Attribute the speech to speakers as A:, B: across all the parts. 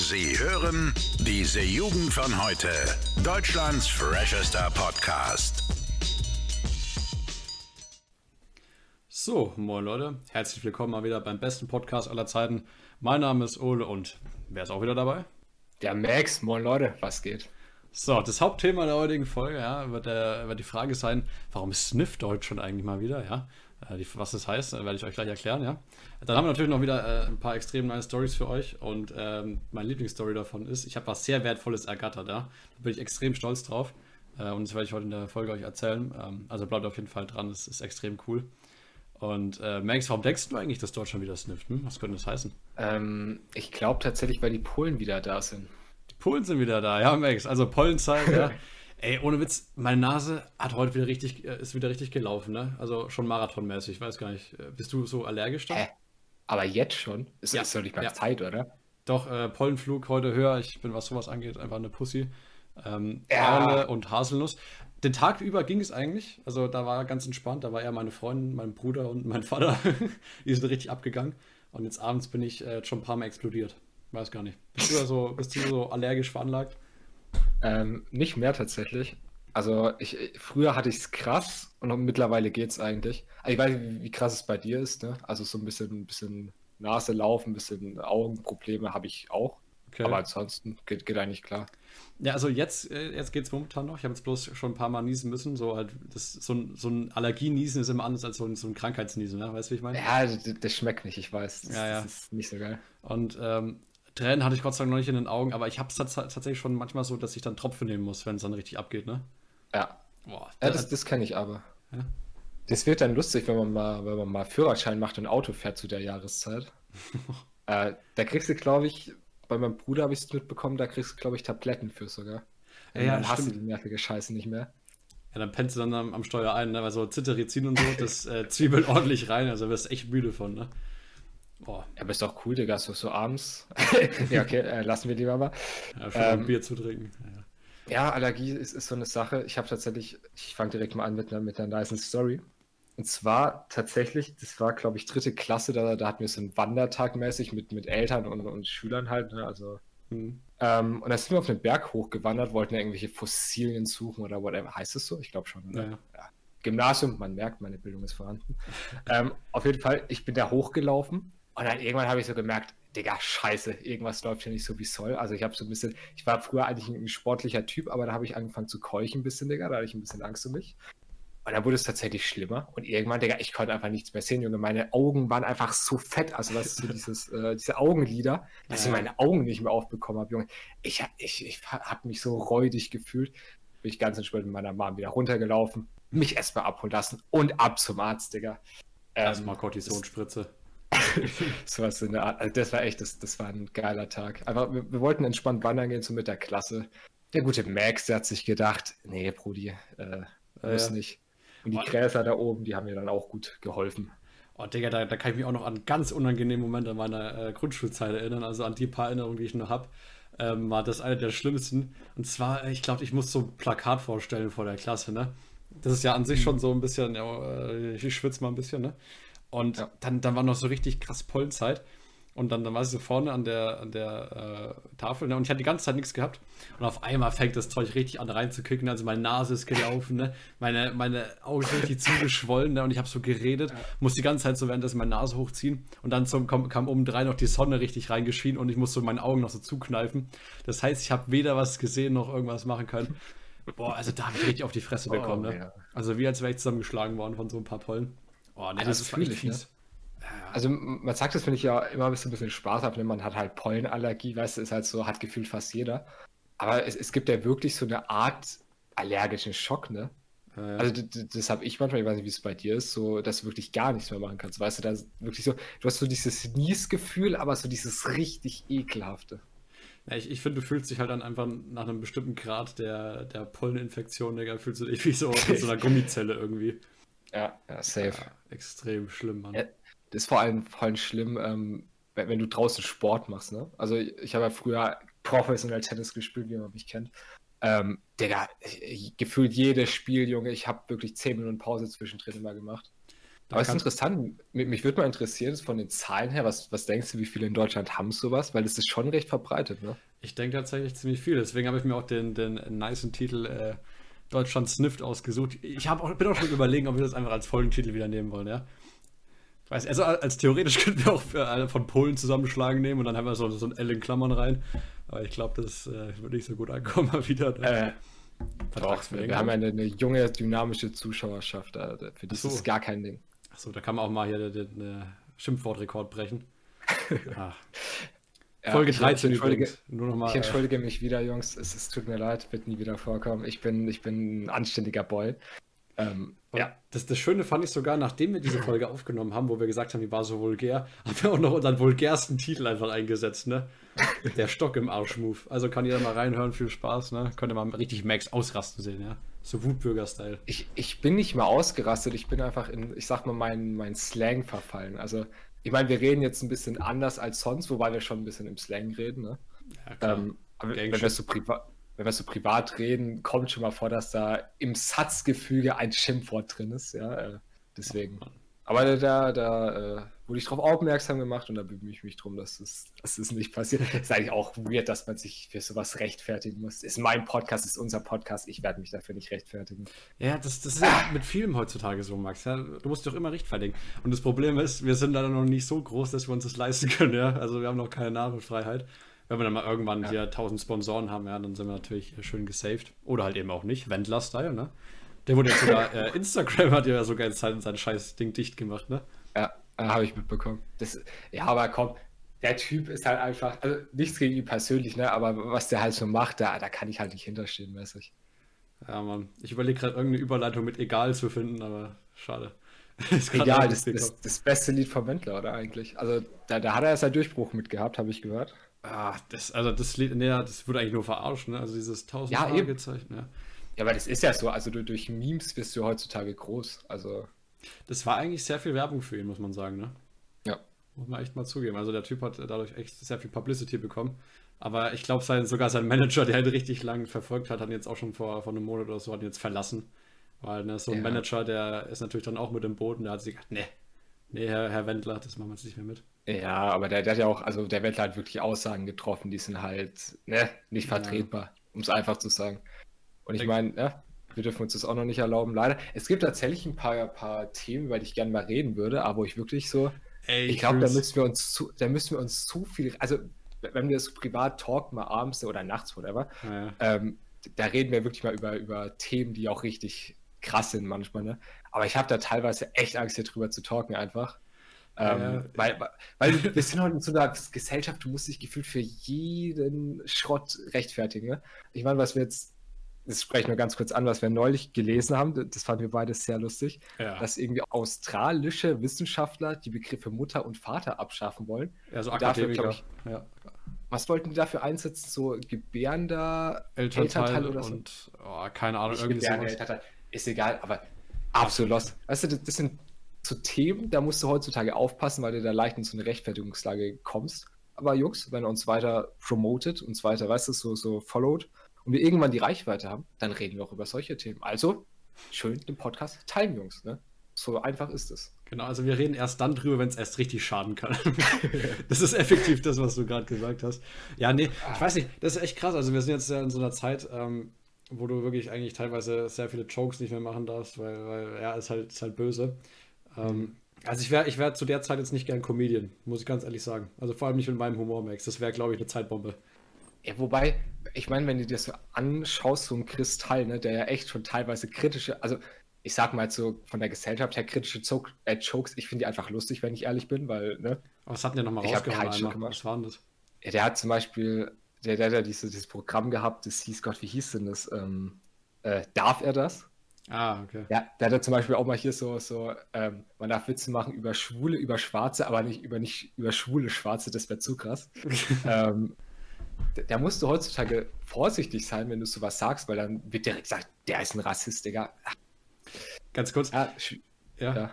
A: Sie hören diese Jugend von heute. Deutschlands freshester Podcast.
B: So, moin Leute, herzlich willkommen mal wieder beim besten Podcast aller Zeiten. Mein Name ist Ole und wer ist auch wieder dabei?
C: Der Max, moin Leute, was geht?
B: So, das Hauptthema der heutigen Folge ja, wird, der, wird die Frage sein, warum snifft Deutschland eigentlich mal wieder? Ja? Äh, die, was das heißt, äh, werde ich euch gleich erklären. Ja? Dann haben wir natürlich noch wieder äh, ein paar extrem nice Stories für euch und ähm, meine Lieblingsstory davon ist, ich habe was sehr Wertvolles ergattert. Ja? Da bin ich extrem stolz drauf äh, und das werde ich heute in der Folge euch erzählen. Ähm, also bleibt auf jeden Fall dran, das ist extrem cool. Und äh, Max, warum denkst du eigentlich, dass Deutschland wieder snifft? Hm? Was könnte das heißen?
C: Ähm, ich glaube tatsächlich, weil die Polen wieder da sind.
B: Die Polen sind wieder da, ja, Max. Also Pollenzeit, ja. Ey, ohne Witz, meine Nase hat heute wieder richtig, äh, ist wieder richtig gelaufen, ne? Also schon marathonmäßig, ich weiß gar nicht. Äh, bist du so allergisch da?
C: Hä? Aber jetzt schon? Ist,
B: Ja,
C: ist doch nicht mal
B: ja.
C: Zeit, oder?
B: Doch, äh, Pollenflug heute höher. Ich bin, was sowas angeht, einfach eine Pussy. Ähm,
C: Ja.
B: Und Haselnuss. Den Tag über ging es eigentlich. Also da war ganz entspannt. Da war eher meine Freundin, mein Bruder und mein Vater. Die sind richtig abgegangen. Und jetzt abends bin ich äh, schon ein paar Mal explodiert. Weiß gar nicht. Bist du da so, bist du so allergisch veranlagt?
C: Ähm, nicht mehr tatsächlich. Also ich, früher hatte ich es krass und mittlerweile geht es eigentlich. Also ich weiß nicht, wie, wie krass es bei dir ist, ne? Also so ein bisschen, ein bisschen Nase laufen, ein bisschen Augenprobleme habe ich auch.
B: Okay.
C: Aber ansonsten geht, geht eigentlich klar.
B: Ja, also jetzt, äh, jetzt geht es momentan noch. Ich habe jetzt bloß schon ein paar Mal niesen müssen. So, halt, das, so, ein, so ein Allergieniesen ist immer anders als so ein, so ein Krankheitsniesen, ne? weißt du, wie ich meine?
C: Ja, das, das schmeckt nicht, ich weiß. Das,
B: Ja, ja.
C: das ist nicht so geil.
B: Und ähm, Tränen hatte ich Gott sei Dank noch nicht in den Augen, aber ich habe es tats tatsächlich schon manchmal so, dass ich dann Tropfen nehmen muss, wenn es dann richtig abgeht, ne?
C: Ja,
B: Boah,
C: Ja,
B: da-
C: das, das kenne ich aber.
B: Ja.
C: Das wird dann lustig, wenn man mal, wenn man mal Führerschein macht und Auto fährt zu der Jahreszeit. äh, da kriegst du, glaube ich, bei meinem Bruder habe ich es mitbekommen, da kriegst du, glaube ich, Tabletten für sogar.
B: Ja, ja,
C: dann hast du die nervige Scheiße nicht mehr.
B: ja, dann pennst du dann am, am Steuer ein, ne? Weil so Zitterizin und so, das äh, zwiebelt ordentlich rein, also wirst du echt müde von, ne? Boah,
C: Ja, aber ist doch cool, Digga, so, so abends. ja, okay, äh, lassen wir lieber mal.
B: ja, ein
C: Ähm,
B: Bier zu trinken. Ja.
C: Ja, Allergie ist, ist so eine Sache. Ich habe tatsächlich, ich fange direkt mal an mit einer, mit einer nice Story. Und zwar tatsächlich, das war, glaube ich, dritte Klasse, da, da hatten wir so einen Wandertag mäßig mit, mit Eltern und, und Schülern halt, ne? Also
B: Hm.
C: Ähm, und da sind wir auf einen Berg hochgewandert, wollten irgendwelche Fossilien suchen oder whatever. Heißt es so? Ich glaube schon.
B: Ja, ja.
C: Gymnasium, man merkt, meine Bildung ist vorhanden. ähm, auf jeden Fall, ich bin da hochgelaufen und dann irgendwann habe ich so gemerkt, Digga, scheiße, irgendwas läuft hier nicht so wie es soll. Also ich habe so ein bisschen, ich war früher eigentlich ein sportlicher Typ, aber da habe ich angefangen zu keuchen ein bisschen, Digga, da hatte ich ein bisschen Angst um mich. Und dann wurde es tatsächlich schlimmer. Und irgendwann, Digga, ich konnte einfach nichts mehr sehen, Junge. Meine Augen waren einfach so fett. Also, ist so dieses, äh, diese Augenlider, dass ich
B: Ja.
C: meine Augen nicht mehr aufbekommen habe, Junge. Ich, ich, ich habe mich so räudig gefühlt. Bin ich ganz entspannt mit meiner Mom wieder runtergelaufen, mich erstmal abholen lassen und ab zum Arzt, Digga. Ähm,
B: Erstmal Cortisonspritze.
C: sowas in der Art. Also das war echt, das, das war ein geiler Tag. Aber wir, wir wollten entspannt wandern gehen, so mit der Klasse. Der gute Max, der hat sich gedacht, nee, Brudi, äh, muss
B: ja.
C: nicht. Und die
B: Oh.
C: Gräser da oben, die haben mir dann auch gut geholfen.
B: Oh, Digga, da, da kann ich mich auch noch an ganz unangenehme Momente meiner äh, Grundschulzeit erinnern. Also an die paar Erinnerungen, die ich noch habe, ähm, war das eine der schlimmsten. Und zwar, äh, ich glaube, ich muss so ein Plakat vorstellen vor der Klasse, ne? Das ist ja an sich schon so ein bisschen, ja, äh, ich schwitze mal ein bisschen, ne? Und
C: Ja.
B: dann, dann war noch so richtig krass Pollenzeit. Und dann, dann war sie so vorne an der, an der äh, Tafel ne? und ich hatte die ganze Zeit nichts gehabt. Und auf einmal fängt das Zeug richtig an reinzukicken. Also meine Nase ist gelaufen, ne? meine, meine Augen sind richtig zugeschwollen ne? und ich habe so geredet, muss die ganze Zeit so währenddessen meine Nase hochziehen. Und dann zum, kam, kam oben drei noch die Sonne richtig reingeschienen und ich musste so meine Augen noch so zukneifen. Das heißt, ich habe weder was gesehen noch irgendwas machen können. Boah, also da habe ich richtig auf die Fresse bekommen.
C: Oh,
B: ne?
C: ja.
B: Also wie als wäre ich zusammengeschlagen worden von so ein paar Pollen. Oh, nee,
C: Ja,
B: das,
C: das
B: ist echt
C: fühl ich, ne?
B: fies.
C: Also man sagt das, finde ich ja immer ein bisschen, ein bisschen spaßhaft, ne? man hat halt Pollenallergie, weißt du, ist halt so, hat gefühlt fast jeder. Aber es, es gibt ja wirklich so eine Art allergischen Schock, ne?
B: Ja.
C: Also das habe ich manchmal, ich weiß nicht, wie es bei dir ist, so, dass du wirklich gar nichts mehr machen kannst. Weißt du, da wirklich so, du hast so dieses Niesgefühl, aber so dieses richtig ekelhafte.
B: Ja, ich, ich finde, du fühlst dich halt dann einfach nach einem bestimmten Grad der, der Polleninfektion, Digga, fühlst du dich wie so in so einer Gummizelle irgendwie.
C: Ja, ja, safe.
B: Ja, extrem schlimm, Mann.
C: Ja. Das ist vor allem, vor allem schlimm, ähm, wenn, wenn du draußen Sport machst, ne? Also ich, ich habe ja früher professionell Tennis gespielt, wie man mich kennt. Ähm, Digga, ich- gefühlt jedes Spiel, Junge, ich habe wirklich 10 Minuten Pause zwischendrin immer gemacht. Aber es ist interessant, mich, mich würde mal interessieren, von den Zahlen her, was, was denkst du, wie viele in Deutschland haben sowas? Weil das ist schon recht verbreitet, ne?
B: Ich denke tatsächlich ziemlich viel. Deswegen habe ich mir auch den, den nicen Titel äh, Deutschland snifft ausgesucht. Ich auch, bin auch schon überlegen, ob wir das einfach als Folgentitel wieder nehmen wollen, ja. Ich weiß, also als theoretisch könnten wir auch für, äh, von Polen zusammenschlagen nehmen und dann haben wir so, so ein L in Klammern rein. Aber ich glaube, das äh, würde nicht so gut ankommen mal wieder.
C: Ne? Äh, doch, wir haben ja eine, eine, junge, dynamische Zuschauerschaft. Da, für die so. ist gar kein Ding.
B: Achso, da kann man auch mal hier den, den, den Schimpfwortrekord brechen.
C: Ach. Ja, Folge 13 ich übrigens. Nur noch mal, ich entschuldige äh, mich wieder, Jungs. Es, es, tut mir leid, wird nie wieder vorkommen. Ich bin, ich bin ein anständiger Boy.
B: Ähm, ja. Das, das Schöne fand ich sogar, nachdem wir diese Folge aufgenommen haben, wo wir gesagt haben, die war so vulgär, haben wir auch noch unseren vulgärsten Titel einfach eingesetzt, ne? Der Stock im Arsch-Move. Also kann jeder mal reinhören, viel Spaß, ne? Könnt ihr mal richtig Max ausrasten sehen, ja? So Wutbürger-Style.
C: Ich, ich bin nicht mal ausgerastet, ich bin einfach in, ich sag mal, mein, mein Slang verfallen. Also ich meine, wir reden jetzt ein bisschen anders als sonst, wobei wir schon ein bisschen im Slang reden. Ne? Ja, ähm, aber wenn wir, so wenn wir so privat reden, kommt schon mal vor, dass da im Satzgefüge ein Schimpfwort drin ist. Ja, äh, deswegen. Aber da, da äh, wurde ich darauf aufmerksam gemacht und da bemühe ich mich drum, dass es, dass es nicht passiert. Es ist eigentlich auch weird, dass man sich für sowas rechtfertigen muss. Ist mein Podcast, ist unser Podcast. Ich werde mich dafür nicht rechtfertigen.
B: Ja, das, das ist ja mit Filmen heutzutage so, Max. Ja, du musst dich doch immer rechtfertigen. Und das Problem ist, wir sind leider noch nicht so groß, dass wir uns das leisten können. Ja? Also wir haben noch keine Namensfreiheit. Wenn wir dann mal irgendwann ja. hier 1000 Sponsoren haben, ja, dann sind wir natürlich schön gesaved. Oder halt eben auch nicht. Wendler-Style, ne? Der wurde jetzt sogar, äh, Instagram hat ja sogar sein, sein scheiß Ding dicht gemacht, ne?
C: Ja, äh, habe ich mitbekommen. Das, ja, aber komm, der Typ ist halt einfach, also nichts gegen ihn persönlich, ne? Aber was der halt so macht, da, da kann ich halt nicht hinterstehen, mäßig.
B: Ja, Mann. Ich überlege gerade irgendeine Überleitung mit egal zu finden, aber schade.
C: Egal, das, das, das, beste Lied vom Wendler, oder eigentlich? Also, da, da hat er seinen Durchbruch mit gehabt, habe ich gehört.
B: Ah, das, also das Lied, nee, das wird eigentlich nur verarscht, ne? Also dieses tausend
C: ja, Fragezeichen, ja. Ja, aber das ist ja so, also durch Memes wirst du heutzutage groß, also.
B: Das war eigentlich sehr viel Werbung für ihn, muss man sagen, ne?
C: Ja.
B: Muss man echt mal zugeben. Also der Typ hat dadurch echt sehr viel Publicity bekommen. Aber ich glaube, sein, sogar sein Manager, der ihn richtig lang verfolgt hat, hat ihn jetzt auch schon vor, vor einem Monat oder so, hat ihn jetzt verlassen. Weil ne, so ein ja. Manager, der ist natürlich dann auch mit dem Boden, der hat sich gedacht, nee, nee, Herr, Herr Wendler, das machen wir jetzt nicht mehr mit.
C: Ja, aber der, der hat ja auch, also der Wendler hat wirklich Aussagen getroffen, die sind halt ne, nicht vertretbar, ja. um es einfach zu sagen. Und ich meine, ja, wir dürfen uns das auch noch nicht erlauben, leider. Es gibt tatsächlich ein paar, paar Themen, über die ich gerne mal reden würde, aber wo ich wirklich so, Ey, ich glaube, da müssen wir uns zu, da müssen wir uns zu viel, also wenn wir so privat talken, mal abends oder nachts, whatever, ja. ähm, da reden wir wirklich mal über, über Themen, die auch richtig krass sind manchmal, ne? Aber ich habe da teilweise echt Angst, hier drüber zu talken einfach. Ähm, ja. weil, weil wir sind heute in so einer Gesellschaft, du musst dich gefühlt für jeden Schrott rechtfertigen. Ne? Ich meine, was wir jetzt das spreche ich nur ganz kurz an, was wir neulich gelesen haben, das fanden wir beide sehr lustig, ja. dass irgendwie australische Wissenschaftler die Begriffe Mutter und Vater abschaffen wollen.
B: Ja, so Akademiker. Dafür, ich, ja.
C: Was wollten die dafür einsetzen? So gebärender
B: Elternteil, Elternteil oder so? Und, oh, keine Ahnung,
C: irgendwie sowas. Ist egal, aber absolut lost. Weißt du, das, das sind so Themen, da musst du heutzutage aufpassen, weil du da leicht in so eine Rechtfertigungslage kommst. Aber Jungs, wenn ihr uns weiter promotet, uns weiter, weißt du, so, so followed, und wir irgendwann die Reichweite haben, dann reden wir auch über solche Themen. Also schön den Podcast teilen, Jungs. Ne? So einfach ist es.
B: Genau, also wir reden erst dann drüber, wenn es erst richtig schaden kann. das ist effektiv das, was du gerade gesagt hast. Ja, nee, ich weiß nicht, das ist echt krass. Also wir sind jetzt ja in so einer Zeit, ähm, wo du wirklich eigentlich teilweise sehr viele Jokes nicht mehr machen darfst, weil, weil ja, ist halt, ist halt böse. Ähm, also ich wäre ich wär zu der Zeit jetzt nicht gern Comedian, muss ich ganz ehrlich sagen. Also vor allem nicht mit meinem Humor, Max. Das wäre, glaube ich, eine Zeitbombe.
C: Ja, wobei, ich meine, wenn du dir das so anschaust, so ein Kristall, ne, der ja echt schon teilweise kritische, also ich sag mal so von der Gesellschaft her kritische Zog, äh, Jokes, ich finde die einfach lustig, wenn ich ehrlich bin, weil, ne?
B: Aber was hat denn der nochmal
C: rausgehauen? Was war denn das? Ja, der hat zum Beispiel, der, der hat ja diese, dieses Programm gehabt, das hieß Gott, wie hieß denn das? Ähm, äh, darf er das?
B: Ah, okay.
C: Ja, der hat ja zum Beispiel auch mal hier so, so ähm, man darf Witze machen über Schwule, über Schwarze, aber nicht über nicht über schwule Schwarze, das wäre zu krass. ähm, da musst du heutzutage vorsichtig sein, wenn du sowas sagst, weil dann wird direkt gesagt, der ist ein Rassist, Digga.
B: Ganz kurz. Ja, Ja, ja.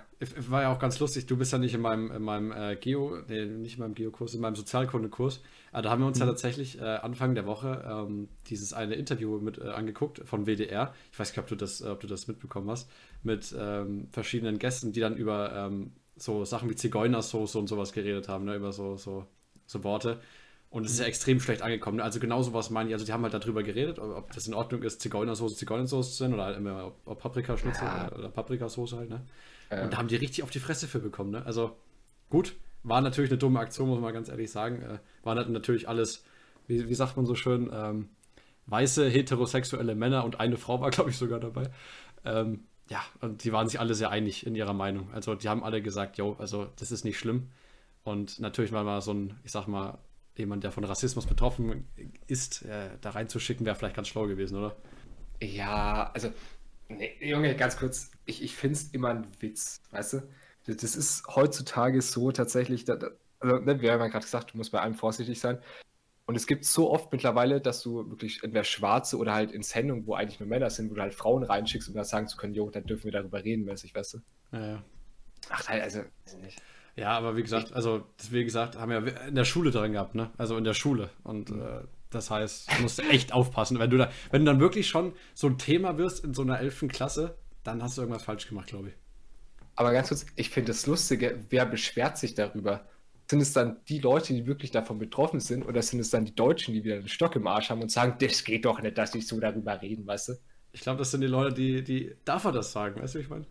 B: war ja auch ganz lustig. Du bist ja nicht in meinem, in meinem äh, Geo, nee, nicht in meinem Geokurs, in meinem Sozialkundekurs. Aber da haben wir uns mhm. ja tatsächlich äh, Anfang der Woche ähm, dieses eine Interview mit äh, angeguckt von WDR. Ich weiß nicht, ob du das, ob du das mitbekommen hast, mit ähm, verschiedenen Gästen, die dann über ähm, so Sachen wie Zigeunersoße und sowas geredet haben, ne? über so, so, so Worte. Und es ist ja extrem schlecht angekommen. Also genau sowas meine ich. Also die haben halt darüber geredet, ob das in Ordnung ist, Zigeunersoße Zigeunersoße zu sein oder halt immer ob Paprikaschnitzel ja. oder, oder Paprikasauce halt, ne? Ja. Und da haben die richtig auf die Fresse für bekommen, ne? Also gut, war natürlich eine dumme Aktion, muss man ganz ehrlich sagen. Äh, waren halt natürlich alles, wie, wie sagt man so schön, ähm, weiße, heterosexuelle Männer und eine Frau war, glaube ich, sogar dabei. Ähm, ja, und die waren sich alle sehr einig in ihrer Meinung. Also die haben alle gesagt, jo, also das ist nicht schlimm. Und natürlich war mal so ein, ich sag mal, jemand, der von Rassismus betroffen ist, äh, da reinzuschicken, wäre vielleicht ganz schlau gewesen, oder?
C: Ja, also, nee, Junge, ganz kurz, ich, ich finde es immer ein Witz, weißt du? Das, ist heutzutage so tatsächlich, da, da, also, ne, wir haben ja gerade gesagt, du musst bei allem vorsichtig sein. Und es gibt so oft mittlerweile, dass du wirklich entweder Schwarze oder halt in Sendungen, wo eigentlich nur Männer sind, wo du halt Frauen reinschickst, um dann sagen zu können, jo, dann dürfen wir darüber reden, mäßig, weißt du?
B: Ja, ja.
C: Ach, halt, also, weiß nicht.
B: Ja, aber wie gesagt, also wie gesagt, haben wir in der Schule drin gehabt, ne? Also in der Schule. Und mhm. äh, das heißt, du musst echt aufpassen. Wenn du da, wenn du dann wirklich schon so ein Thema wirst in so einer elften Klasse, dann hast du irgendwas falsch gemacht, glaube ich.
C: Aber ganz kurz, ich finde das Lustige, wer beschwert sich darüber? Sind es dann die Leute, die wirklich davon betroffen sind, oder sind es dann die Deutschen, die wieder einen Stock im Arsch haben und sagen, das geht doch nicht, dass die so darüber reden, weißt du?
B: Ich glaube, das sind die Leute, die, die darf er das sagen, weißt du, wie ich meine?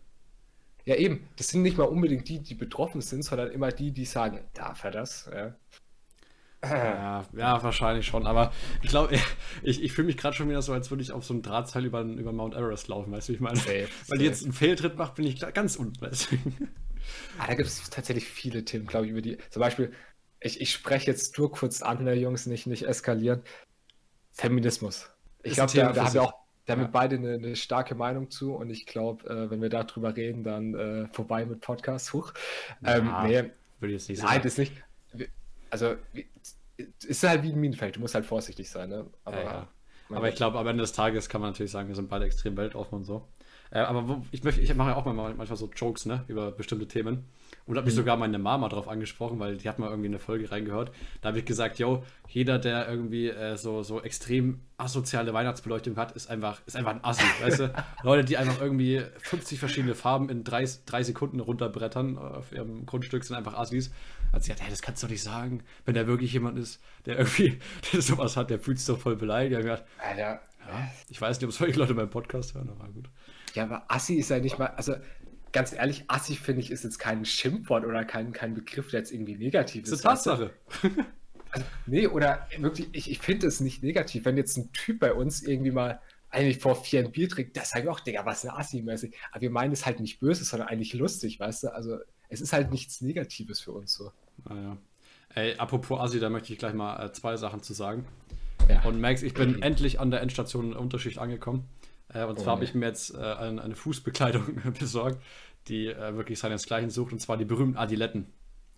C: Ja, eben. Das sind nicht mal unbedingt die, die betroffen sind, sondern immer die, die sagen, darf er das? Ja,
B: ja, ja wahrscheinlich schon. Aber ich glaube, ich, ich fühle mich gerade schon wieder so, als würde ich auf so einem Drahtseil über, über Mount Everest laufen, weißt du, wie ich meine? Safe, Weil die jetzt einen Fehltritt macht, bin ich ganz unten. Weißt du?
C: ah, da gibt es tatsächlich viele Themen, glaube ich, über die. Zum Beispiel, ich, ich spreche jetzt nur kurz an, der Jungs, nicht, nicht eskalieren. Feminismus. Ich glaube, da, da haben wir auch da haben wir beide eine, eine, starke Meinung zu und ich glaube, äh, wenn wir darüber reden, dann äh, vorbei mit Podcast. Huch. Ähm, ja, nee, will jetzt nicht Nein, das nicht. Also, es ist halt wie ein Minenfeld. Du musst halt vorsichtig sein. Ne?
B: Aber, ja, ja. aber ich glaube, am Ende des Tages kann man natürlich sagen, wir sind beide extrem weltoffen und so. Äh, aber wo, ich, möchte, ich mache ja auch manchmal so Jokes ne, über bestimmte Themen. Und habe mich mhm. sogar meine Mama darauf angesprochen, weil die hat mal irgendwie eine Folge reingehört. Da habe ich gesagt, yo, jeder, der irgendwie äh, so, so extrem asoziale Weihnachtsbeleuchtung hat, ist einfach, ist einfach ein Assi, weißt du? Leute, die einfach irgendwie 50 verschiedene Farben in drei, drei Sekunden runterbrettern auf ihrem Grundstück, sind einfach Assis. Hat sie gesagt, hey, das kannst du doch nicht sagen, wenn da wirklich jemand ist, der irgendwie der sowas hat, der fühlt sich doch voll beleidigt. Ich, gedacht, Alter. Ja, ich weiß nicht, ob solche Leute meinen Podcast hören, aber gut.
C: Ja, aber Assi ist ja nicht mal, also ganz ehrlich, assig finde ich, ist jetzt kein Schimpfwort oder kein, kein Begriff, der jetzt irgendwie negativ ist.
B: Das ist eine Tatsache.
C: Also, nee, oder wirklich, ich, ich finde es nicht negativ. Wenn jetzt ein Typ bei uns irgendwie mal eigentlich vor vier ein Bier trinkt, das sage ich auch, Digga, was eine Assi-mäßig. Aber wir meinen es halt nicht böse, sondern eigentlich lustig, weißt du? Also, es ist halt nichts Negatives für uns so.
B: Naja. Ey, apropos Assi, da möchte ich gleich mal äh, zwei Sachen zu sagen. Ja. Und Max, ich bin endlich an der Endstation Unterschicht angekommen. Äh, und oh, zwar habe ich mir jetzt äh, eine, eine, Fußbekleidung besorgt, die äh, wirklich seinesgleichen sucht, und zwar die berühmten Adiletten.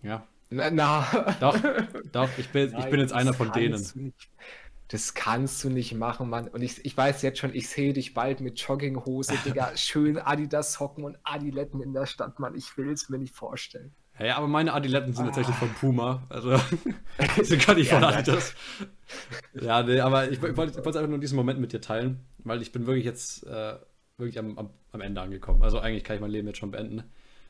B: Ja.
C: Na, na.
B: Doch, doch, ich bin, Nein, ich bin jetzt einer von denen.
C: Das kannst du nicht machen, Mann. Und ich, ich weiß jetzt schon, ich sehe dich bald mit Jogginghose, Digga, schön Adidas-Hocken und Adiletten in der Stadt, Mann. Ich will es mir nicht vorstellen.
B: Ja, aber meine Adiletten sind ah. tatsächlich von Puma. Also sind gar nicht von Adidas. Ja, nee, aber ich, ich wollte es einfach nur in diesem Moment mit dir teilen, weil ich bin wirklich jetzt äh, wirklich am, am, am, Ende angekommen. Also eigentlich kann ich mein Leben jetzt schon beenden.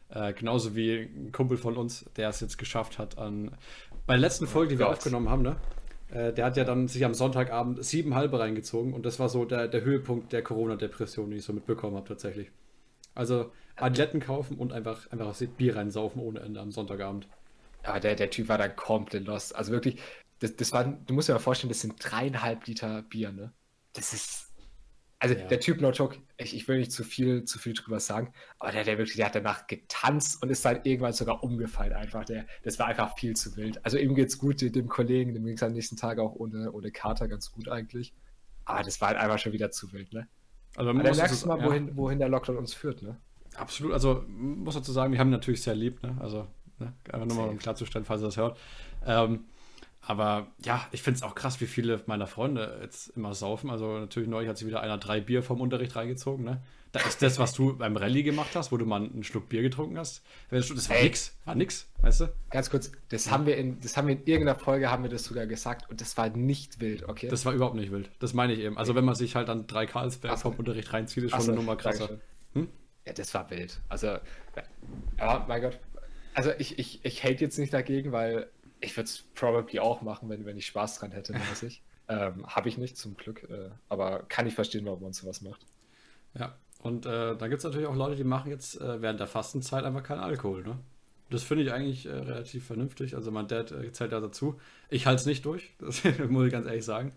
B: Äh, genauso wie ein Kumpel von uns, der es jetzt geschafft hat an. Bei der letzten Folge, die wir aufgenommen haben, ne? Äh, der hat ja dann sich am Sonntagabend sieben halbe reingezogen und das war so der, der Höhepunkt der Corona-Depression, die ich so mitbekommen habe tatsächlich. Also Adiletten kaufen und einfach, einfach Bier reinsaufen ohne Ende am Sonntagabend.
C: Ja, der, der Typ war dann komplett lost. Also wirklich, das, das war, du musst dir mal vorstellen, das sind dreieinhalb Liter Bier, ne? Das ist. Also ja. der Typ No Joke, ich, ich will nicht zu viel, zu viel drüber sagen, aber der, der wirklich, der hat danach getanzt und ist dann irgendwann sogar umgefallen einfach. Der, das war einfach viel zu wild. Also ihm geht's gut, dem Kollegen, dem ging es am nächsten Tag auch ohne, ohne Kater ganz gut eigentlich. Aber das war halt einfach schon wieder zu wild, ne? Also man aber dann merkst du mal, ja. wohin, wohin der Lockdown uns führt, ne?
B: Absolut, also muss dazu sagen, wir haben natürlich sehr lieb, ne? Also, ne? einfach nur mal um klarzustellen, falls er das hört. Ähm, Aber ja, ich finde es auch krass, wie viele meiner Freunde jetzt immer saufen. Also natürlich neulich hat sich wieder einer drei Bier vom Unterricht reingezogen, ne? Da ist das, was du beim Rallye gemacht hast, wo du mal einen Schluck Bier getrunken hast. Das war nix, war nix, weißt du?
C: Ganz kurz, das haben wir in, das haben wir in irgendeiner Folge haben wir das sogar gesagt und das war nicht wild, okay?
B: Das war überhaupt nicht wild. Das meine ich eben. Also wenn man sich halt dann drei Karlsberg so. vom Unterricht reinzieht, ist schon so, eine Nummer krasser.
C: Hm? Ja, das war wild. Also, ja, mein Gott. Also ich, ich, ich hate jetzt nicht dagegen, weil ich würde es probably auch machen, wenn, wenn ich Spaß dran hätte, mäßig. ähm, Habe ich nicht, zum Glück. Äh, aber kann ich verstehen, warum man sowas macht.
B: Ja, und äh, da gibt es natürlich auch Leute, die machen jetzt äh, während der Fastenzeit einfach keinen Alkohol, ne? Das finde ich eigentlich äh, relativ vernünftig. Also mein Dad äh, zählt da dazu. Ich halte es nicht durch, das muss ich ganz ehrlich sagen.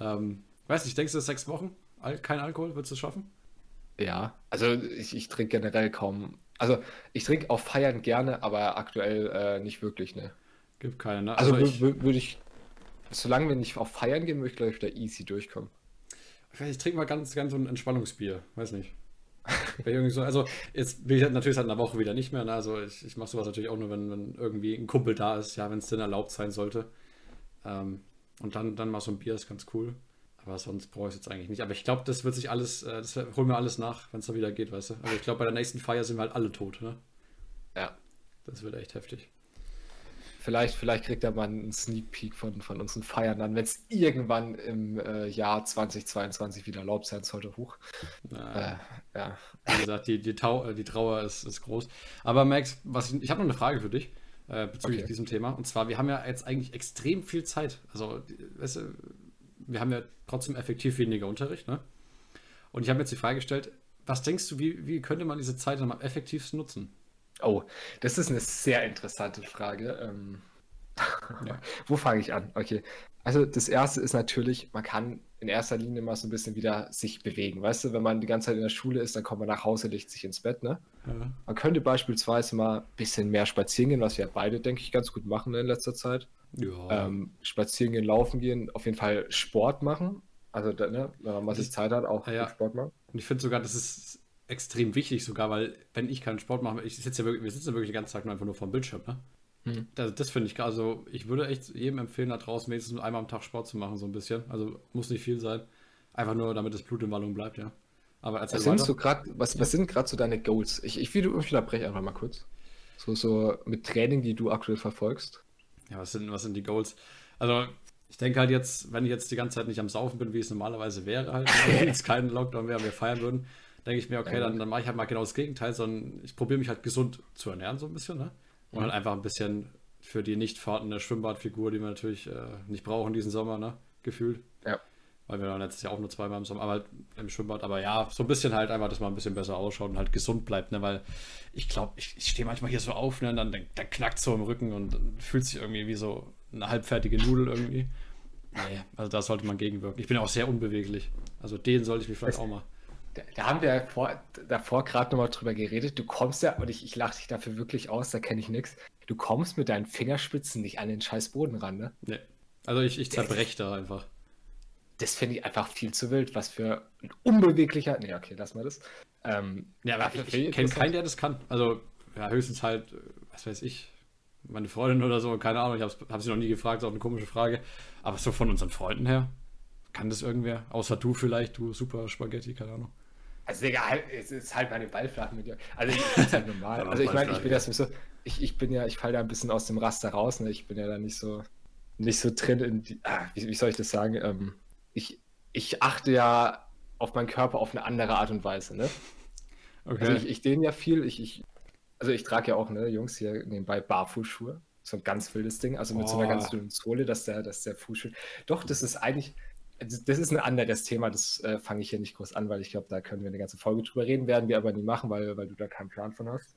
B: Ähm, weiß nicht, denkst du, sechs Wochen? Al kein Alkohol, würdest du es schaffen?
C: Ja, also ich, ich trinke generell kaum. Also ich trinke auf Feiern gerne, aber aktuell äh, nicht wirklich, ne?
B: Gibt keine, ne?
C: Also, also ich, würde ich, solange wir nicht auf Feiern gehen, würde ich glaube ich da easy durchkommen.
B: Ich, weiß, ich trinke mal ganz, ganz so ein Entspannungsbier, weiß nicht. so, also jetzt bin ich natürlich seit einer Woche wieder nicht mehr, ne? Also ich, ich mache sowas natürlich auch nur, wenn, wenn irgendwie ein Kumpel da ist, ja, wenn es denn erlaubt sein sollte. Ähm, und dann, dann mal so ein Bier ist ganz cool. Aber sonst brauche ich es jetzt eigentlich nicht. Aber ich glaube, das wird sich alles, äh, das holen wir alles nach, wenn es da wieder geht, weißt du. Also ich glaube, bei der nächsten Feier sind wir halt alle tot, ne?
C: Ja.
B: Das wird echt heftig.
C: Vielleicht, vielleicht kriegt er mal einen Sneak Peek von, von unseren Feiern dann, wenn es irgendwann im äh, Jahr 2022 wieder erlaubt sein sollte, hoch.
B: Äh, ja. Wie gesagt, die, die, Tau die Trauer ist, ist groß. Aber Max, was ich, ich habe noch eine Frage für dich äh, bezüglich okay. diesem Thema. Und zwar, wir haben ja jetzt eigentlich extrem viel Zeit. Also, weißt du, wir haben ja trotzdem effektiv weniger Unterricht, ne? Und ich habe jetzt die Frage gestellt, was denkst du, wie, wie könnte man diese Zeit dann am effektivsten nutzen?
C: Oh, das ist eine sehr interessante Frage. Ähm, ja. Wo fange ich an? Okay. Also das erste ist natürlich, man kann in erster Linie mal so ein bisschen wieder sich bewegen. Weißt du, wenn man die ganze Zeit in der Schule ist, dann kommt man nach Hause, legt sich ins Bett, ne? Ja. Man könnte beispielsweise mal ein bisschen mehr spazieren gehen, was wir beide, denke ich, ganz gut machen in letzter Zeit. Ja. Ähm, spazieren gehen, laufen gehen, auf jeden Fall Sport machen. Also, ne, wenn man mal sich Zeit hat, auch
B: ja, Sport machen. Und ich finde sogar, das ist extrem wichtig sogar, weil wenn ich keinen Sport mache, ich sitze ja wirklich, wir sitzen ja wirklich den ganzen Tag nur einfach nur vor dem Bildschirm, ne? Hm. Das, das finde ich, also ich würde echt jedem empfehlen, da draußen wenigstens einmal am Tag Sport zu machen, so ein bisschen. Also muss nicht viel sein. Einfach nur, damit das Blut in Wallung bleibt, ja.
C: Aber erzähl was, sind so grad, was, was sind gerade so deine Goals? Ich, ich, ich unterbreche einfach mal kurz. So, so mit Training, die du aktuell verfolgst.
B: Ja, was sind, was sind die Goals? Also, ich denke halt jetzt, wenn ich jetzt die ganze Zeit nicht am Saufen bin, wie es normalerweise wäre, halt, wenn es keinen Lockdown wäre, wir feiern würden, denke ich mir, okay, dann, dann mache ich halt mal genau das Gegenteil, sondern ich probiere mich halt gesund zu ernähren, so ein bisschen, ne? Und mhm. halt einfach ein bisschen für die nicht vorhandene Schwimmbadfigur, die wir natürlich äh, nicht brauchen diesen Sommer, ne? Gefühlt.
C: Ja.
B: Weil wir dann letztes Jahr auch nur zweimal im Sommer, aber halt im Schwimmbad, aber ja, so ein bisschen halt einfach, dass man ein bisschen besser ausschaut und halt gesund bleibt, ne? Weil ich glaube, ich, ich stehe manchmal hier so auf, ne? Und dann, dann, dann knackt so im Rücken und fühlt sich irgendwie wie so eine halbfertige Nudel irgendwie. Nee, also da sollte man gegenwirken. Ich bin auch sehr unbeweglich. Also den sollte ich mir vielleicht auch mal
C: da, da, haben wir vor, davor gerade nochmal drüber geredet. Du kommst ja, und ich, ich lache dich dafür wirklich aus, da kenne ich nichts. Du kommst mit deinen Fingerspitzen nicht an den scheiß Boden ran, ne?
B: Nee. Also ich, ich zerbreche da einfach.
C: Das finde ich einfach viel zu wild. Was für ein unbeweglicher. Nee, okay, lass mal das.
B: Ähm, ja, aber ich, ich kenne keinen, der das kann. Also, ja, höchstens halt, was weiß ich, meine Freundin oder so, keine Ahnung, ich habe hab sie noch nie gefragt, ist auch eine komische Frage. Aber so von unseren Freunden her, kann das irgendwer? Außer du vielleicht, du super Spaghetti, keine Ahnung.
C: Also egal, es ist halt meine Ballflachen mit dir. Also ich finde halt normal. also ich meine, ich bin ja so, ich, ich bin ja, ich falle da ein bisschen aus dem Raster raus, ne? Ich bin ja da nicht so, nicht so drin in die, ah, wie, wie, soll ich das sagen? Ähm, ich, ich achte ja auf meinen Körper auf eine andere Art und Weise, ne? Okay. Also ich, ich dehne ja viel, ich, ich, also ich trage ja auch, ne, Jungs, hier nebenbei Barfußschuhe. So ein ganz wildes Ding, also mit oh. so einer ganz dünnen Sohle, dass der, dass der Fußschuh. Doch, das ist eigentlich, das ist ein anderes Thema, das äh, fange ich hier nicht groß an, weil ich glaube, da können wir eine ganze Folge drüber reden, werden wir aber nie machen, weil, weil du da keinen Plan von hast.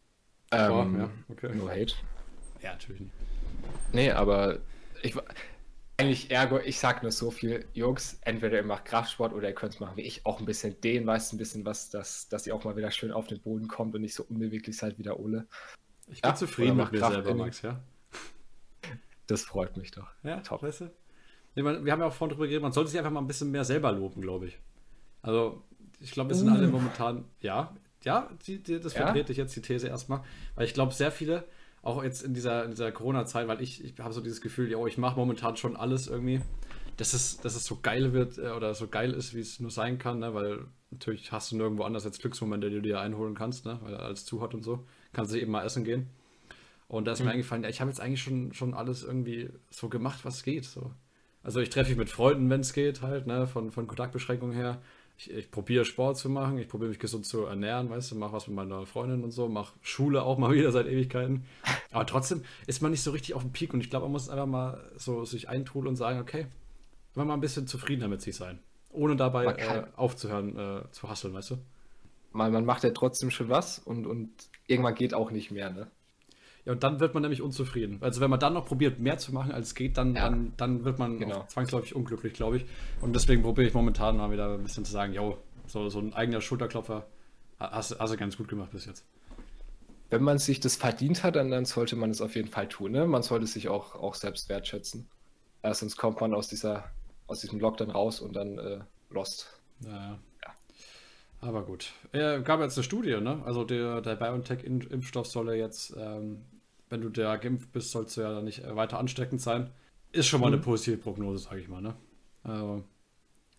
C: Ähm, oh, ja, okay. No hate.
B: Ja, natürlich nicht.
C: Nee, aber ich eigentlich ergo, ich sag nur so viel, Jungs, entweder ihr macht Kraftsport oder ihr könnt es machen wie ich, auch ein bisschen den, weißt ein bisschen was, dass, dass ihr auch mal wieder schön auf den Boden kommt und nicht so unbeweglich seid wie der Ole.
B: Ich bin ja, zufrieden mit mir selber, Max, ja.
C: Das freut mich doch.
B: Ja, top. Weißt du? Wir haben ja auch vorhin drüber geredet, man sollte sich einfach mal ein bisschen mehr selber loben, glaube ich. Also, ich glaube, wir sind alle mm. momentan, ja, ja, die, die, das vertrete ja? ich jetzt die These erstmal, weil ich glaube, sehr viele, auch jetzt in dieser, in dieser Corona-Zeit, weil ich, ich habe so dieses Gefühl, ja, ich mache momentan schon alles irgendwie, dass es, dass es so geil wird äh, oder so geil ist, wie es nur sein kann, ne? weil natürlich hast du nirgendwo anders jetzt Glücksmomente, die du dir einholen kannst, ne? weil alles zu hat und so. Kannst du eben mal essen gehen. Und da ist mhm. mir eingefallen, ja, ich habe jetzt eigentlich schon, schon alles irgendwie so gemacht, was geht. So. Also ich treffe mich mit Freunden, wenn es geht, halt, ne, von, von Kontaktbeschränkungen her. Ich, ich probiere Sport zu machen, ich probiere mich gesund zu ernähren, weißt du, mache was mit meiner Freundin und so, mache Schule auch mal wieder seit Ewigkeiten. Aber trotzdem ist man nicht so richtig auf dem Peak und ich glaube, man muss einfach mal so sich eintrudeln und sagen, okay, immer mal ein bisschen zufriedener mit sich sein. Ohne dabei äh, aufzuhören, äh, zu hasseln, weißt du?
C: Man, man macht ja trotzdem schon was und, und irgendwann geht auch nicht mehr, ne?
B: Ja, und dann wird man nämlich unzufrieden. Also wenn man dann noch probiert, mehr zu machen, als es geht, dann, ja. dann, dann wird man genau. zwangsläufig unglücklich, glaube ich. Und deswegen probiere ich momentan mal wieder ein bisschen zu sagen, yo, so, so ein eigener Schulterklopfer hast, hast du ganz gut gemacht bis jetzt.
C: Wenn man sich das verdient hat, dann, dann sollte man es auf jeden Fall tun. Ne? Man sollte sich auch, auch selbst wertschätzen. Äh, sonst kommt man aus, dieser, aus diesem Lockdown raus und dann äh, lost.
B: Naja. Ja. Aber gut. Es gab jetzt eine Studie, ne? Also der, der BioNTech-Impfstoff soll jetzt ähm, wenn du da geimpft bist, sollst du ja nicht äh, weiter ansteckend sein. Ist schon mal eine mhm. positive Prognose, sage ich mal. Ne? Also,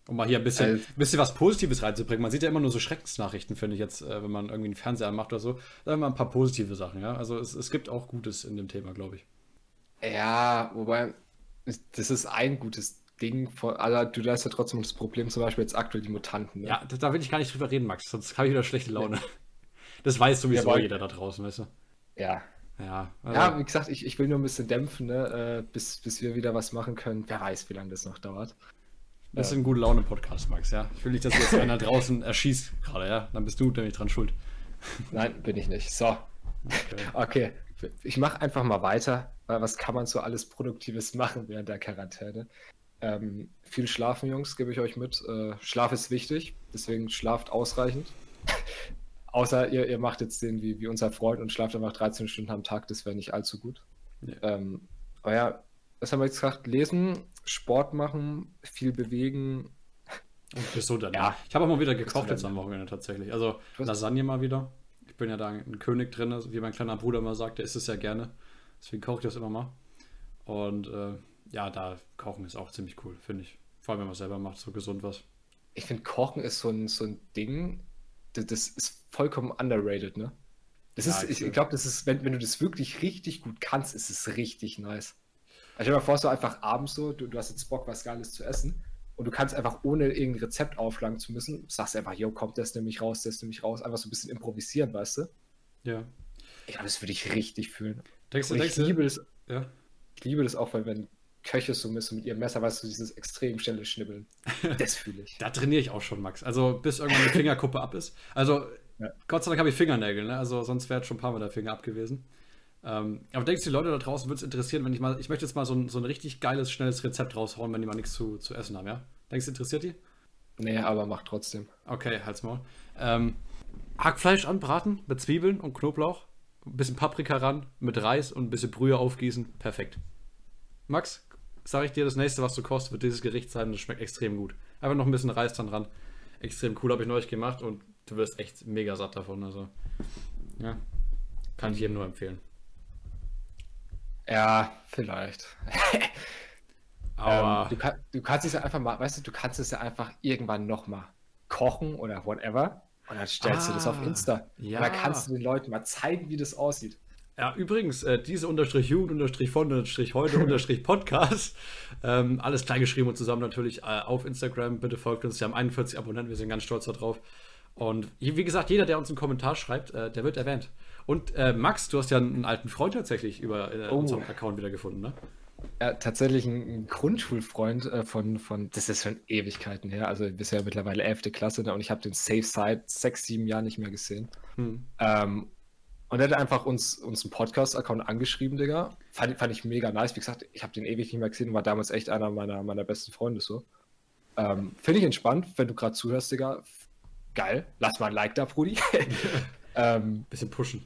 B: um mal hier ein bisschen, also, bisschen was Positives reinzubringen. Man sieht ja immer nur so Schreckensnachrichten, finde ich jetzt, äh, wenn man irgendwie einen Fernseher macht oder so. Da haben wir ein paar positive Sachen, ja. Also es, es gibt auch Gutes in dem Thema, glaube ich.
C: Ja, wobei, das ist ein gutes Ding. Von, also du hast ja trotzdem das Problem, zum Beispiel jetzt aktuell die Mutanten.
B: Ne? Ja, da, da, will ich gar nicht drüber reden, Max, sonst habe ich wieder schlechte Laune. Das weiß sowieso ja, jeder da draußen, weißt du.
C: Ja, ja, also ja, wie gesagt, ich, ich will nur ein bisschen dämpfen, ne, äh, bis, bis wir wieder was machen können. Wer weiß, wie lange das noch dauert.
B: Das ist ein gute Laune-Podcast, Max, ja. Ich will nicht, dass jetzt einer draußen erschießt gerade, ja. Dann bist du nämlich dran schuld.
C: Nein, bin ich nicht. So. Okay. okay. Ich mache einfach mal weiter. Was kann man so alles Produktives machen während der Quarantäne? Ähm, viel schlafen, Jungs, gebe ich euch mit. Äh, Schlaf ist wichtig, deswegen schlaft ausreichend. Außer ihr, ihr macht jetzt den wie, wie unser Freund und schlaft einfach 13 Stunden am Tag, das wäre nicht allzu gut. Ja. Ähm, aber ja, was haben wir jetzt gesagt? Lesen, Sport machen, viel bewegen.
B: Und gesund Ja. Ich habe auch mal wieder gekocht jetzt am Wochenende tatsächlich. Also Lasagne mal wieder. Ich bin ja da ein König drin, also wie mein kleiner Bruder mal sagt, der isst es ja gerne. Deswegen koche ich das immer mal. Und äh, ja, da kochen ist auch ziemlich cool, finde ich. Vor allem, wenn man selber macht, so gesund was.
C: Ich finde, Kochen ist so ein, so ein Ding, das, das ist vollkommen underrated, ne? Das ja, ist, ich, ich glaube, das ist, wenn, wenn du das wirklich richtig gut kannst, ist es richtig nice. Also stell dir mal vor, so einfach abends so, du, du hast jetzt Bock, was Geiles zu essen und du kannst einfach ohne irgendein Rezept aufschlagen zu müssen, sagst einfach, yo, kommt das nämlich raus, das nämlich raus, einfach so ein bisschen improvisieren, weißt du?
B: Ja.
C: Ich glaube, das würde ich richtig fühlen.
B: Denkst du, ich denkst liebe
C: es, ja. ich liebe das auch, weil wenn Köche so müssen mit ihrem Messer, weißt du, dieses extrem schnelle Schnibbeln. Das fühle ich.
B: da trainiere ich auch schon, Max. Also bis irgendwann die Fingerkuppe ab ist. Also ja. Gott sei Dank habe ich Fingernägel, ne? Also sonst wäre schon ein paar Mal der Finger ab gewesen. Ähm, aber denkst du, die Leute da draußen würde es interessieren, wenn ich mal, ich möchte jetzt mal so ein, so ein richtig geiles, schnelles Rezept raushauen, wenn die mal nichts zu, zu essen haben, ja? Denkst du, interessiert die?
C: Nee, aber mach trotzdem.
B: Okay, halt's mal. Ähm, Hackfleisch anbraten mit Zwiebeln und Knoblauch, ein bisschen Paprika ran, mit Reis und ein bisschen Brühe aufgießen. Perfekt. Max, sage ich dir, das nächste, was du kochst, wird dieses Gericht sein. Das schmeckt extrem gut. Einfach noch ein bisschen Reis dann ran. Extrem cool, habe ich neulich gemacht und du wirst echt mega satt davon. Also, ja, kann ich jedem nur empfehlen.
C: Ja, vielleicht. Aber ähm, du, kann, du, kannst es ja einfach mal, weißt du, du kannst es ja einfach irgendwann nochmal kochen oder whatever. Und dann stellst ah, du das auf ah, Insta. Ja. Und dann kannst du den Leuten mal zeigen, wie das aussieht.
B: Ja, übrigens, äh, diese unterstrich Jugend, unterstrich von, unterstrich heute, unterstrich Podcast. Ähm, alles kleingeschrieben und zusammen natürlich äh, auf Instagram. Bitte folgt uns. Wir haben 41 Abonnenten, wir sind ganz stolz darauf. Und wie gesagt, jeder, der uns einen Kommentar schreibt, äh, der wird erwähnt. Und äh, Max, du hast ja einen alten Freund tatsächlich über äh, oh. unserem Account wieder gefunden, ne?
C: Ja, tatsächlich ein Grundschulfreund äh, von, von, das ist schon Ewigkeiten her, also bisher mittlerweile 11. Klasse ne? und ich habe den Safe Side sechs, sieben Jahre nicht mehr gesehen. Hm. Ähm, und er hat einfach uns, uns einen Podcast-Account angeschrieben, Digga. Fand, fand ich mega nice. Wie gesagt, ich habe den ewig nicht mehr gesehen und war damals echt einer meiner, meiner besten Freunde so. Ähm, Finde ich entspannt, wenn du gerade zuhörst, Digga. Geil. Lass mal ein Like da, Brudi.
B: ähm, bisschen pushen.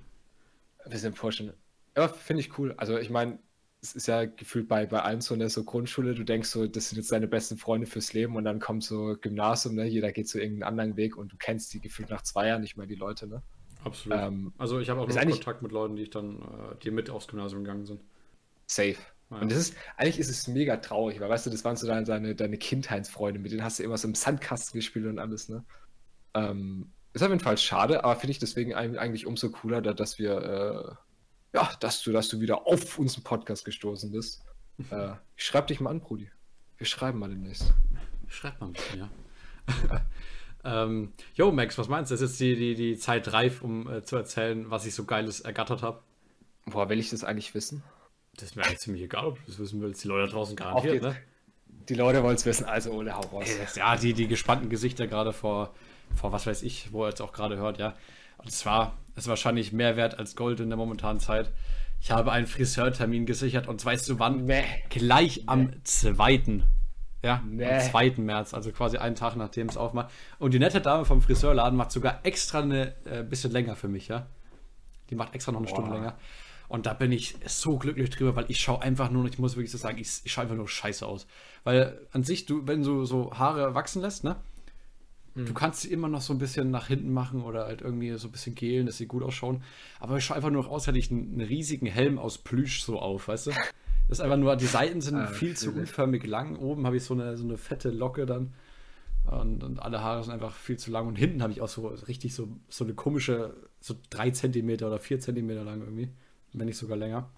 C: Bisschen pushen. Ja, finde ich cool. Also ich meine, es ist ja gefühlt bei, bei allen so in der so Grundschule, du denkst so, das sind jetzt deine besten Freunde fürs Leben und dann kommt so Gymnasium, ne? Jeder geht so irgendeinen anderen Weg und du kennst die gefühlt nach zwei Jahren nicht mehr, die Leute, ne?
B: Absolut.
C: Ähm,
B: also ich habe auch noch Kontakt mit Leuten, die ich dann, äh, die mit aufs Gymnasium gegangen sind.
C: Safe.
B: Ja.
C: Und das ist, eigentlich ist es mega traurig, weil weißt du, das waren so deine, deine, deine Kindheitsfreunde, mit denen hast du immer so im Sandkasten gespielt und alles, ne? Ähm, ist auf jeden Fall schade, aber finde ich deswegen eig- eigentlich umso cooler, da- dass wir, äh, ja, dass du, dass du wieder auf unseren Podcast gestoßen bist. äh, ich schreib dich mal an, Brudi. Wir schreiben mal demnächst.
B: Schreibt mal ein bisschen, ja. ähm, jo, Max, was meinst du? Ist jetzt die, die, die Zeit reif, um äh, zu erzählen, was ich so Geiles ergattert habe?
C: Woher will ich das eigentlich wissen?
B: Das wäre eigentlich ziemlich egal, ob du das wissen willst. Die Leute da draußen garantiert, ne?
C: Die Leute wollen es wissen, also Ole, hau raus.
B: Ja, die, die gespannten Gesichter gerade vor, vor was weiß ich, wo er jetzt auch gerade hört, ja. Und zwar ist wahrscheinlich mehr wert als Gold in der momentanen Zeit. Ich habe einen Friseurtermin gesichert und weißt du wann?
C: Nee.
B: Gleich am 2. Ja,
C: Nee.
B: am 2. März, also quasi einen Tag nachdem es aufmacht. Und die nette Dame vom Friseurladen macht sogar extra eine äh, bisschen länger für mich, ja. Die macht extra noch eine Stunde
C: Boah.
B: länger. Und da bin ich so glücklich drüber, weil ich schaue einfach nur, ich muss wirklich so sagen, ich, ich schaue einfach nur scheiße aus. Weil an sich, du, wenn du so Haare wachsen lässt, ne? Du kannst sie immer noch so ein bisschen nach hinten machen oder halt irgendwie so ein bisschen gelen, dass sie gut ausschauen. Aber ich schaue einfach nur noch aus, hätte ich einen, einen riesigen Helm aus Plüsch so auf, weißt du? Das ist einfach nur, die Seiten sind
C: Ah,
B: viel zu unförmig lang. Oben habe ich so eine, so eine fette Locke dann. Und, und alle Haare sind einfach viel zu lang. Und hinten habe ich auch so richtig so, so eine komische, so drei Zentimeter oder vier Zentimeter lang irgendwie. Wenn nicht sogar länger.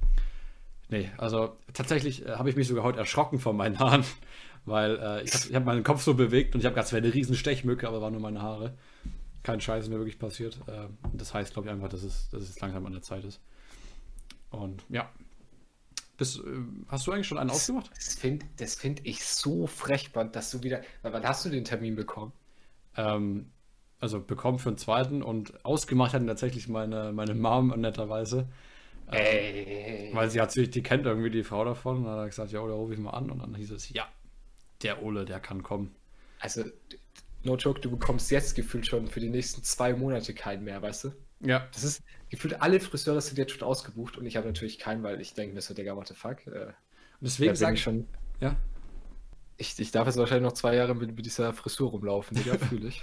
B: Nee, also tatsächlich äh, habe ich mich sogar heute erschrocken von meinen Haaren, weil äh, ich habe hab meinen Kopf so bewegt und ich habe gerade, es wäre eine riesen Stechmücke, aber waren nur meine Haare. Kein Scheiß mir wirklich passiert. Äh, und das heißt, glaube ich, einfach, dass es, dass es langsam an der Zeit ist. Und ja. Bist, äh, hast du eigentlich schon einen ausgemacht?
C: Das finde find ich so frech, Mann, dass du wieder. Wann hast du den Termin bekommen?
B: Ähm, also bekommen für den zweiten und ausgemacht hatten tatsächlich meine, meine Mom netterweise.
C: Ey.
B: Weil sie hat sich, die kennt irgendwie die Frau davon und dann hat er gesagt, ja, oder rufe ich mal an und dann hieß es, ja, der Ole, der kann kommen.
C: Also, no joke, du bekommst jetzt gefühlt schon für die nächsten zwei Monate keinen mehr, weißt du?
B: Ja,
C: Das ist gefühlt alle Friseure sind jetzt schon ausgebucht und ich habe natürlich keinen, weil ich denke mir so, Digga, what the fuck? Äh,
B: und deswegen sage
C: ich schon.
B: ja,
C: Ich, ich darf jetzt wahrscheinlich noch zwei Jahre mit, mit dieser Frisur rumlaufen, Digga, fühle ich.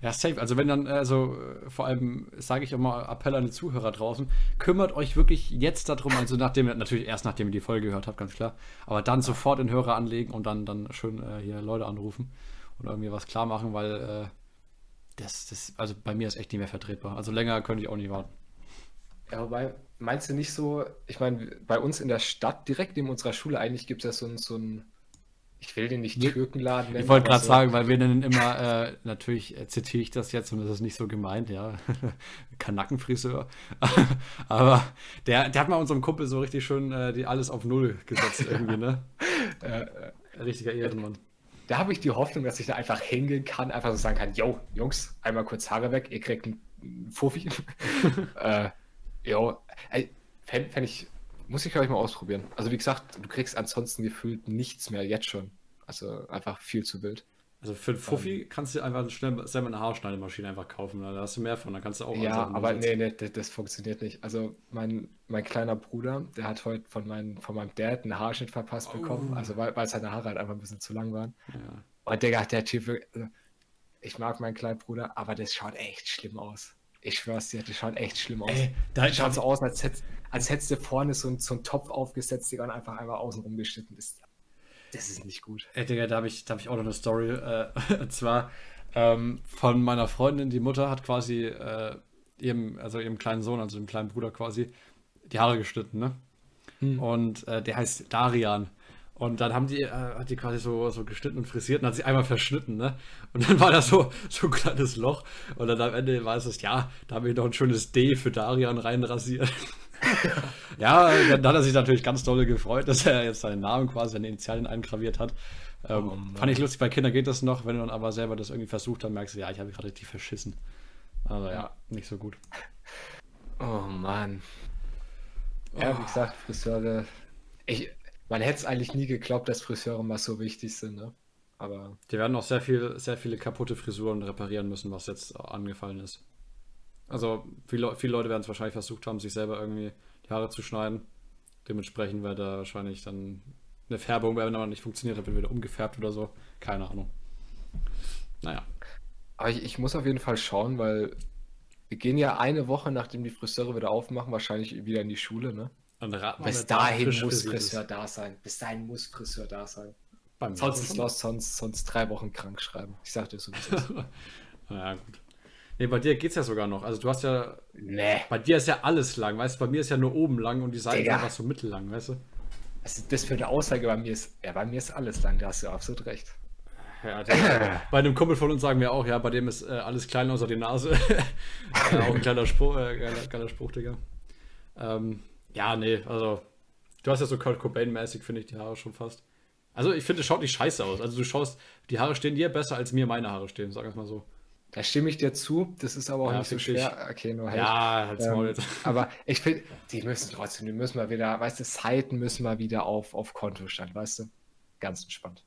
B: ja, safe. Also wenn dann, also äh, vor allem sage ich mal Appell an die Zuhörer draußen, kümmert euch wirklich jetzt darum, also nachdem, natürlich erst nachdem ihr die Folge gehört habt, ganz klar, aber dann sofort den Hörer anlegen und dann, dann schön äh, hier Leute anrufen und irgendwie was klar machen, weil äh, das, das, also bei mir ist echt nicht mehr vertretbar. Also länger könnte ich auch nicht warten.
C: Ja, wobei, meinst du nicht so, ich meine, bei uns in der Stadt, direkt neben unserer Schule, eigentlich gibt es ja so ein, so ein, ich will den nicht Türkenladen nennen.
B: Ich wollte gerade
C: so,
B: sagen, weil wir nennen immer, äh, natürlich äh, zitiere ich das jetzt und das ist nicht so gemeint, ja. Kanackenfriseur. Aber der, der hat mal unserem Kumpel so richtig schön äh, die alles auf Null gesetzt irgendwie, ne?
C: Äh, äh,
B: Richtiger Ehrenmann.
C: Da habe ich die Hoffnung, dass ich da einfach hingehen kann, einfach so sagen kann, yo, Jungs, einmal kurz Haare weg, ihr kriegt einen Fuffi. äh, jo, ey, fänd, fänd ich, muss ich glaube ich mal ausprobieren. Also wie gesagt, du kriegst ansonsten gefühlt nichts mehr jetzt schon. Also einfach viel zu wild.
B: Also für einen Fuffi kannst du einfach schnell selber eine Haarschneidemaschine einfach kaufen, da hast du mehr von, da kannst du auch
C: Ja, aber nee, nee, das, das funktioniert nicht. Also mein, mein kleiner Bruder, der hat heute von, mein, von meinem Dad einen Haarschnitt verpasst bekommen,
B: Oh.
C: also weil, weil seine Haare halt einfach ein bisschen zu lang waren.
B: Ja.
C: Und Digga, der Typ, also, ich mag meinen kleinen Bruder, aber das schaut echt schlimm aus. Ich schwör's dir, das schaut echt schlimm aus.
B: Ey, da
C: das schaut so aus, als hättest als hättest du vorne so, so einen Topf aufgesetzt, Digga, und einfach einmal außen rumgeschnitten. Das, das ist nicht gut.
B: Ey, Digga, da habe ich, da hab ich auch noch eine Story. Äh, und zwar ähm, von meiner Freundin, die Mutter hat quasi äh, ihrem, also ihrem kleinen Sohn, also dem kleinen Bruder quasi, die Haare geschnitten, ne? Und äh, der heißt Darian. Und dann haben die, äh, hat die quasi so, so geschnitten und frisiert und hat sie einmal verschnitten, ne? Und dann war da so, so ein kleines Loch. Und dann am Ende war es das, ja, da habe ich noch ein schönes D für Darian reinrasiert. Ja, dann hat er sich natürlich ganz doll gefreut, dass er jetzt seinen Namen quasi, seine Initialien eingraviert hat. Ähm,
C: Oh
B: fand ich lustig, bei Kindern geht das noch, wenn du dann aber selber das irgendwie versucht, dann merkst du, ja, ich habe gerade richtig verschissen. Also ja, nicht so gut.
C: Oh Mann. Ja, wie gesagt, Friseure. Ich, man hätte es eigentlich nie geglaubt, dass Friseure mal so wichtig sind, ne? Aber
B: Die werden auch sehr viel, sehr viele kaputte Frisuren reparieren müssen, was jetzt angefallen ist. Also viele, viele Leute werden es wahrscheinlich versucht haben, sich selber irgendwie die Haare zu schneiden. Dementsprechend wird da wahrscheinlich dann eine Färbung, wenn aber nicht funktioniert hat, wird wieder umgefärbt oder so. Keine Ahnung. Naja.
C: Aber ich, ich muss auf jeden Fall schauen, weil Wir gehen ja eine Woche, nachdem die Friseure wieder aufmachen, wahrscheinlich wieder in die Schule, ne? Bis dahin muss. Friseur da sein. Bis dahin muss Friseur da sein.
B: Beim
C: Sonst los, sonst, sonst drei Wochen krank schreiben. Ich sag dir so. wie es ist.
B: Ja, gut. Nee, bei dir geht's ja sogar noch. Also du hast ja,
C: nee.
B: bei dir ist ja alles lang, weißt du, bei mir ist ja nur oben lang und die Seiten sind einfach so mittellang, weißt du?
C: Was ist das für eine Aussage? Bei mir ist, ja, bei mir ist alles lang, da hast du absolut recht.
B: Ja, der, bei einem Kumpel von uns sagen wir auch, ja, bei dem ist äh, alles klein außer die Nase. ja, auch ein kleiner Spruch, äh, geiler, geiler Spruch, Digga. Ähm, ja, nee, also du hast ja so Kurt Cobain-mäßig, finde ich, die Haare schon fast. Also ich finde, es schaut nicht scheiße aus. Also du schaust, die Haare stehen dir besser, als mir meine Haare stehen, sag ich mal so.
C: Da stimme ich dir zu, das ist aber auch
B: Ja,
C: nicht so schwer. Okay, nur halt.
B: Ja, halt's
C: Ähm, aber ich finde, die müssen trotzdem, die müssen mal wieder, weißt du, Seiten müssen mal wieder auf, auf Kontostand, weißt du? Ganz entspannt.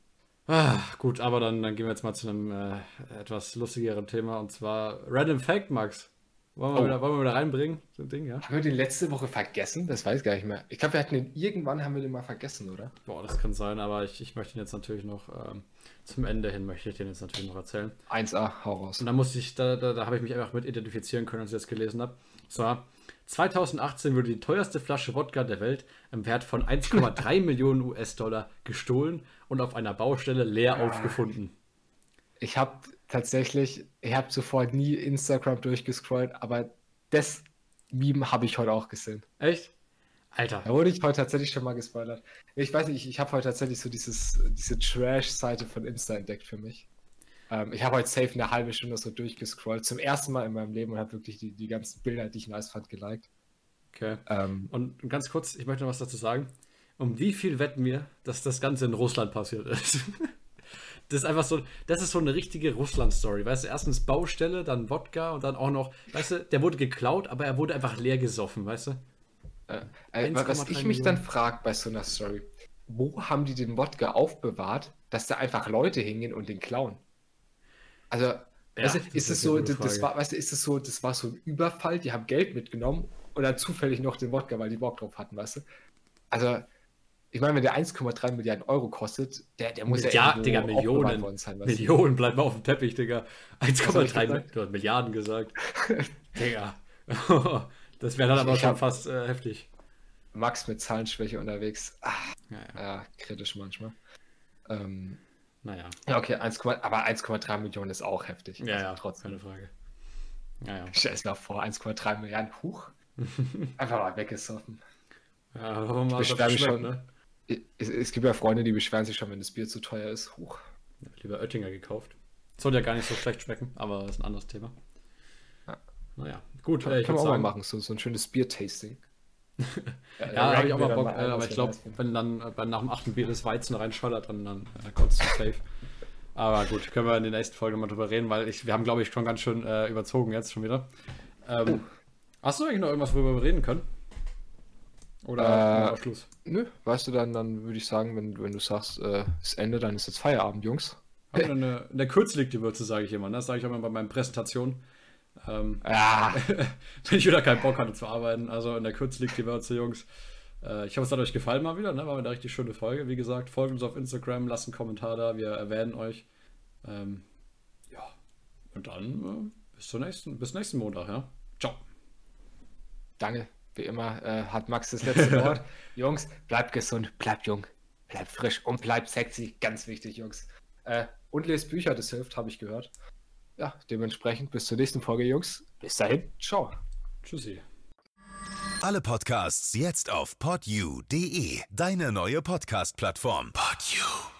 B: Ah, gut, aber dann, dann gehen wir jetzt mal zu einem äh, etwas lustigeren Thema und zwar Random Fact, Max. Wollen wir,
C: Oh.
B: wieder, wollen wir wieder reinbringen? So ein Ding, ja?
C: Haben wir den letzte Woche vergessen? Das weiß ich gar nicht mehr. Ich glaube, wir hatten den irgendwann haben wir den mal vergessen, oder?
B: Boah, das kann sein, aber ich, ich möchte ihn jetzt natürlich noch, ähm, zum Ende hin möchte ich den jetzt natürlich noch erzählen.
C: 1A, hau raus.
B: Und da musste ich, da, da, da habe ich mich einfach mit identifizieren können, als ich das gelesen habe. So, 2018 wurde die teuerste Flasche Wodka der Welt im Wert von 1,3 Millionen US-Dollar gestohlen und auf einer Baustelle leer aufgefunden.
C: Ich habe tatsächlich, ich habe zuvor nie Instagram durchgescrollt, aber das Meme habe ich heute auch gesehen.
B: Echt? Alter.
C: Da wurde ich heute tatsächlich schon mal gespoilert. Ich weiß nicht, ich, ich habe heute tatsächlich so dieses, diese Trash-Seite von Insta entdeckt für mich. Ähm, ich habe heute safe eine halbe Stunde so durchgescrollt, zum ersten Mal in meinem Leben und habe wirklich die, die ganzen Bilder, die ich nice fand, geliked.
B: Okay.
C: Ähm,
B: Und ganz kurz, ich möchte noch was dazu sagen. Um wie viel wetten wir, dass das Ganze in Russland passiert ist? Das ist einfach so, das ist so eine richtige Russland-Story. Weißt du, erstens Baustelle, dann Wodka und dann auch noch, weißt du, der wurde geklaut, aber er wurde einfach leer gesoffen, weißt du?
C: äh, äh,
B: 1,3
C: was ich mich dann
B: Millionen.
C: frage bei so einer Story, wo haben die den Wodka aufbewahrt, dass da einfach Leute hingehen und den klauen? Also, weißt du,
B: das
C: ist
B: ist
C: es
B: eine
C: so,
B: gute
C: das, das
B: Frage.
C: war, weißt du, ist es so, das war so ein Überfall, die haben Geld mitgenommen und dann zufällig noch den Wodka, weil die Bock drauf hatten, weißt du? Also, ich meine, wenn der 1,3 Milliarden Euro kostet, der, der muss ja,
B: ja, Digga, Millionen.
C: sein?
B: Millionen, bleib mal auf dem Teppich, Digga.
C: hab ich
B: 1,3
C: gesagt?
B: Mi- du hast Milliarden gesagt. Digga. Das wäre dann aber
C: ich
B: schon fast äh, heftig.
C: Max mit Zahlenschwäche unterwegs. Ah,
B: Ja, ja.
C: kritisch manchmal. Ähm,
B: Naja.
C: ja, okay, 1, aber 1,3 Millionen ist auch heftig.
B: Ja,
C: Also
B: ja,
C: trotzdem.
B: keine Frage. Ja, ja.
C: Stell es mal vor, 1,3 Milliarden, huch. Einfach mal weggesoffen.
B: Ja, es
C: mich
B: schmeckt,
C: schon.
B: ne?
C: Es, es gibt ja Freunde, die beschweren sich schon, wenn das Bier zu teuer ist. Huch.
B: Lieber Oettinger gekauft. Soll ja gar nicht so schlecht schmecken, aber das ist ein anderes Thema.
C: Ja.
B: Naja, gut,
C: Kann,
B: äh, ich
C: kann man auch
B: sagen,
C: mal machen, so, so ein schönes Bier-Tasting.
B: ja, habe ich auch mal Bock,
C: dann
B: äh, aber ich glaube, wenn dann äh, nach dem achten Bier das Weizen reinschollert, dann, dann äh, kommt es safe. Aber gut, können wir in der nächsten Folge mal drüber reden, weil ich, wir haben, glaube ich, schon ganz schön äh, überzogen jetzt schon wieder. Ähm, Hast du eigentlich noch irgendwas, worüber wir reden können? Oder
C: Äh,
B: Schluss?
C: Nö, weißt du, dann, dann würde ich sagen, wenn, wenn du sagst, äh, das Ende, dann ist jetzt Feierabend, Jungs.
B: Wir eine, in der Kürze liegt die Würze, sage ich immer. ne? Das sage ich auch immer bei meinen Präsentationen. Ähm,
C: Ja,
B: wenn ich wieder keinen Bock hatte zu arbeiten. Also in der Kürze liegt die Würze, Jungs. Äh, ich hoffe, es hat euch gefallen mal wieder. Ne? War eine richtig schöne Folge. Wie gesagt, folgt uns auf Instagram, lasst einen Kommentar da. Wir erwähnen euch. Ähm, ja. Und dann äh, bis, zur nächsten, bis nächsten Montag. Ja? Ciao.
C: danke. Wie immer äh, hat Max das letzte Wort. Jungs, bleibt gesund, bleibt jung, bleibt frisch und bleibt sexy. Ganz wichtig, Jungs. Äh, und lest Bücher, das hilft, habe ich gehört. Ja, dementsprechend bis zur nächsten Folge, Jungs. Bis dahin, ciao.
B: Tschüssi.
A: Alle Podcasts jetzt auf podyou.de, deine neue Podcast-Plattform. Podyou.